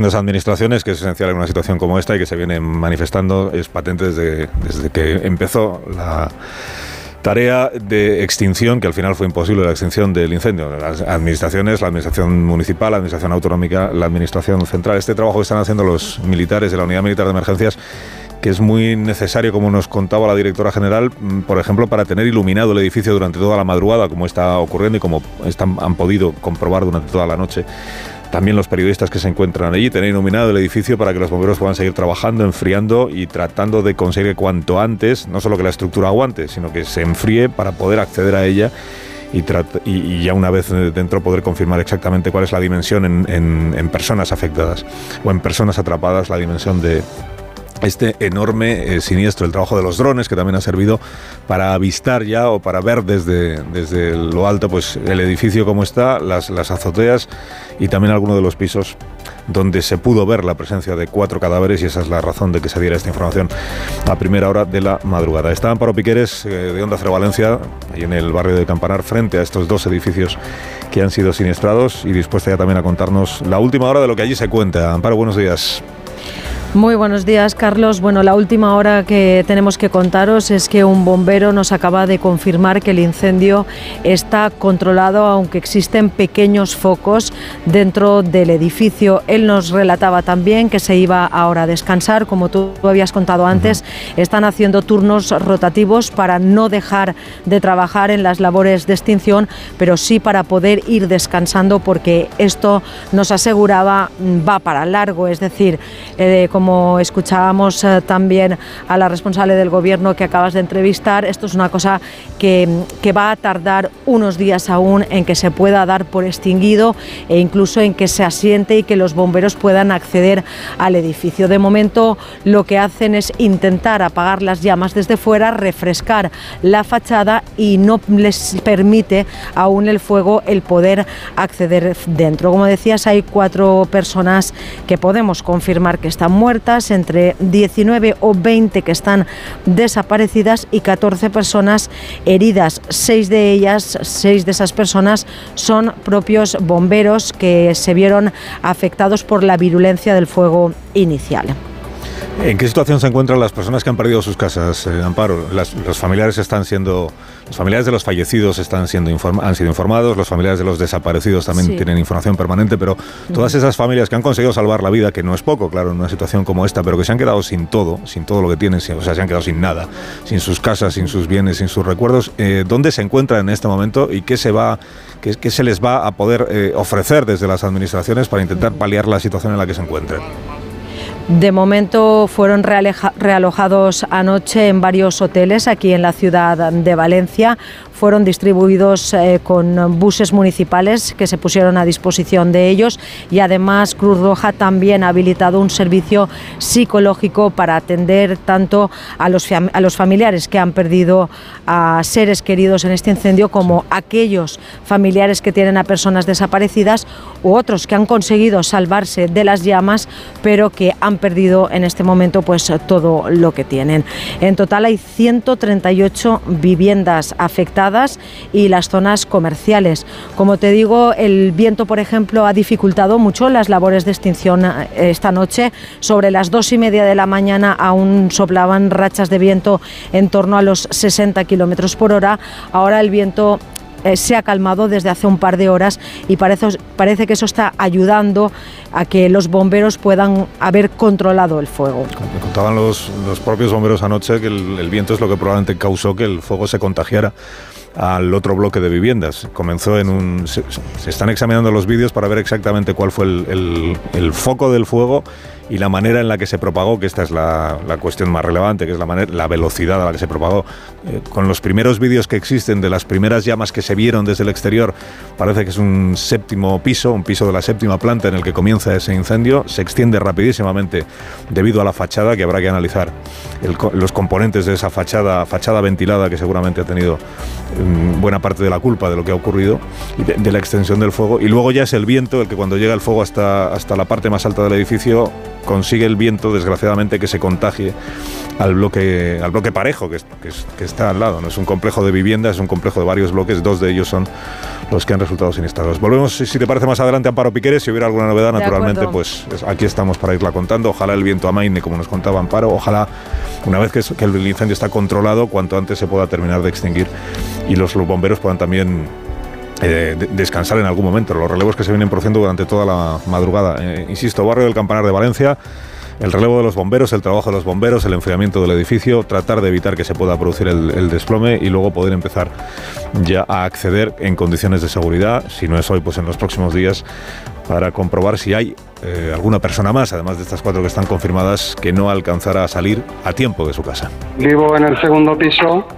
Las administraciones, que es esencial en una situación como esta y que se viene manifestando, es patente desde, desde que empezó la tarea de extinción, que al final fue imposible la extinción del incendio. Las administraciones, la administración municipal, la administración autonómica, la administración central, este trabajo que están haciendo los militares de la Unidad Militar de Emergencias que es muy necesario, como nos contaba la directora general, mm, por ejemplo, para tener iluminado el edificio durante toda la madrugada, como está ocurriendo y como están, han podido comprobar durante toda la noche también los periodistas que se encuentran allí, tener iluminado el edificio para que los bomberos puedan seguir trabajando, enfriando y tratando de conseguir cuanto antes, no solo que la estructura aguante, sino que se enfríe para poder acceder a ella y, y, ya una vez dentro poder confirmar exactamente cuál es la dimensión en personas afectadas o en personas atrapadas, la dimensión de, este enorme eh, siniestro, el trabajo de los drones, que también ha servido para avistar ya o para ver desde, desde lo alto pues, el edificio como está, las, las azoteas y también algunos de los pisos donde se pudo ver la presencia de cuatro cadáveres y esa es la razón de que se diera esta información a primera hora de la madrugada. Está Amparo Piqueres eh, de Onda Cero Valencia, ahí en el barrio de Campanar, frente a estos dos edificios que han sido siniestrados y dispuesta ya también a contarnos la última hora de lo que allí se cuenta. Amparo, buenos días. Muy buenos días, Carlos. Bueno, la última hora que tenemos que contaros es que un bombero nos acaba de confirmar que el incendio está controlado, aunque existen pequeños focos dentro del edificio. Él nos relataba también que se iba ahora a descansar, como tú habías contado antes. Están haciendo turnos rotativos para no dejar de trabajar en las labores de extinción, pero sí para poder ir descansando, porque esto nos aseguraba va para largo, es decir, eh, como escuchábamos eh, también a la responsable del gobierno que acabas de entrevistar, esto es una cosa que, que va a tardar unos días aún en que se pueda dar por extinguido e incluso en que se asiente y que los bomberos puedan acceder al edificio. De momento lo que hacen es intentar apagar las llamas desde fuera, refrescar la fachada y no les permite aún el fuego el poder acceder dentro. Como decías, hay cuatro personas que podemos confirmar que están muertas entre 19 o 20 que están desaparecidas y 14 personas heridas. Seis de ellas, seis de esas personas son propios bomberos que se vieron afectados por la virulencia del fuego inicial. ¿En qué situación se encuentran las personas que han perdido sus casas, eh, Amparo? los familiares están siendo, los familiares de los fallecidos están siendo han sido informados, los familiares de los desaparecidos también tienen información permanente, pero todas esas familias que han conseguido salvar la vida, que no es poco, claro, en una situación como esta, pero que se han quedado sin todo, sin todo lo que tienen, o sea, se han quedado sin nada, sin sus casas, sin sus bienes, sin sus recuerdos, eh, ¿dónde se encuentran en este momento y qué se va, qué, qué se les va a poder eh, ofrecer desde las administraciones para intentar paliar la situación en la que se encuentren? De momento fueron realojados anoche en varios hoteles aquí en la ciudad de Valencia fueron distribuidos eh, con buses municipales que se pusieron a disposición de ellos y además Cruz Roja también ha habilitado un servicio psicológico para atender tanto a los, a los familiares que han perdido a seres queridos en este incendio como aquellos familiares que tienen a personas desaparecidas u otros que han conseguido salvarse de las llamas pero que han perdido en este momento pues todo lo que tienen. En total hay 138 viviendas afectadas y las zonas comerciales. Como te digo, el viento, por ejemplo, ha dificultado mucho las labores de extinción eh, esta noche. Sobre las dos y media de la mañana aún soplaban rachas de viento en torno a los 60 kilómetros por hora. Ahora el viento eh, se ha calmado desde hace un par de horas y parece, parece que eso está ayudando a que los bomberos puedan haber controlado el fuego. Me contaban los, los propios bomberos anoche que el, el viento es lo que probablemente causó que el fuego se contagiara al otro bloque de viviendas. Comenzó en un... Se, están examinando los vídeos para ver exactamente cuál fue el, el foco del fuego y la manera en la que se propagó, que esta es la, cuestión más relevante, que es la, manera, la velocidad a la que se propagó. Eh, con los primeros vídeos que existen de las primeras llamas que se vieron desde el exterior, parece que es un séptimo piso, un piso de la séptima planta en el que comienza ese incendio, se extiende rapidísimamente debido a la fachada, que habrá que analizar los componentes de esa fachada, fachada ventilada que seguramente ha tenido mm, buena parte de la culpa de lo que ha ocurrido, y de, la extensión del fuego. Y luego ya es el viento el que cuando llega el fuego hasta, hasta la parte más alta del edificio consigue el viento, desgraciadamente, que se contagie al bloque, al bloque parejo que, que, está al lado. No es un complejo de vivienda, es un complejo de varios bloques, dos de ellos son los que han resultado sinistrados. Volvemos, si te parece, más adelante, Amparo Piqueres. Si hubiera alguna novedad, naturalmente, pues aquí estamos para irla contando. Ojalá el viento amaine, como nos contaba Amparo. Ojalá, una vez que, que el incendio está controlado, cuanto antes se pueda terminar de extinguir y los bomberos puedan también eh, descansar en algún momento. Los relevos que se vienen produciendo durante toda la madrugada. Eh, insisto, barrio del Campanar de Valencia el relevo de los bomberos, el trabajo de los bomberos, el enfriamiento del edificio, tratar de evitar que se pueda producir el, desplome y luego poder empezar ya a acceder en condiciones de seguridad, si no es hoy, pues en los próximos días, para comprobar si hay eh, alguna persona más, además de estas cuatro que están confirmadas, que no alcanzará a salir a tiempo de su casa. Vivo en el segundo piso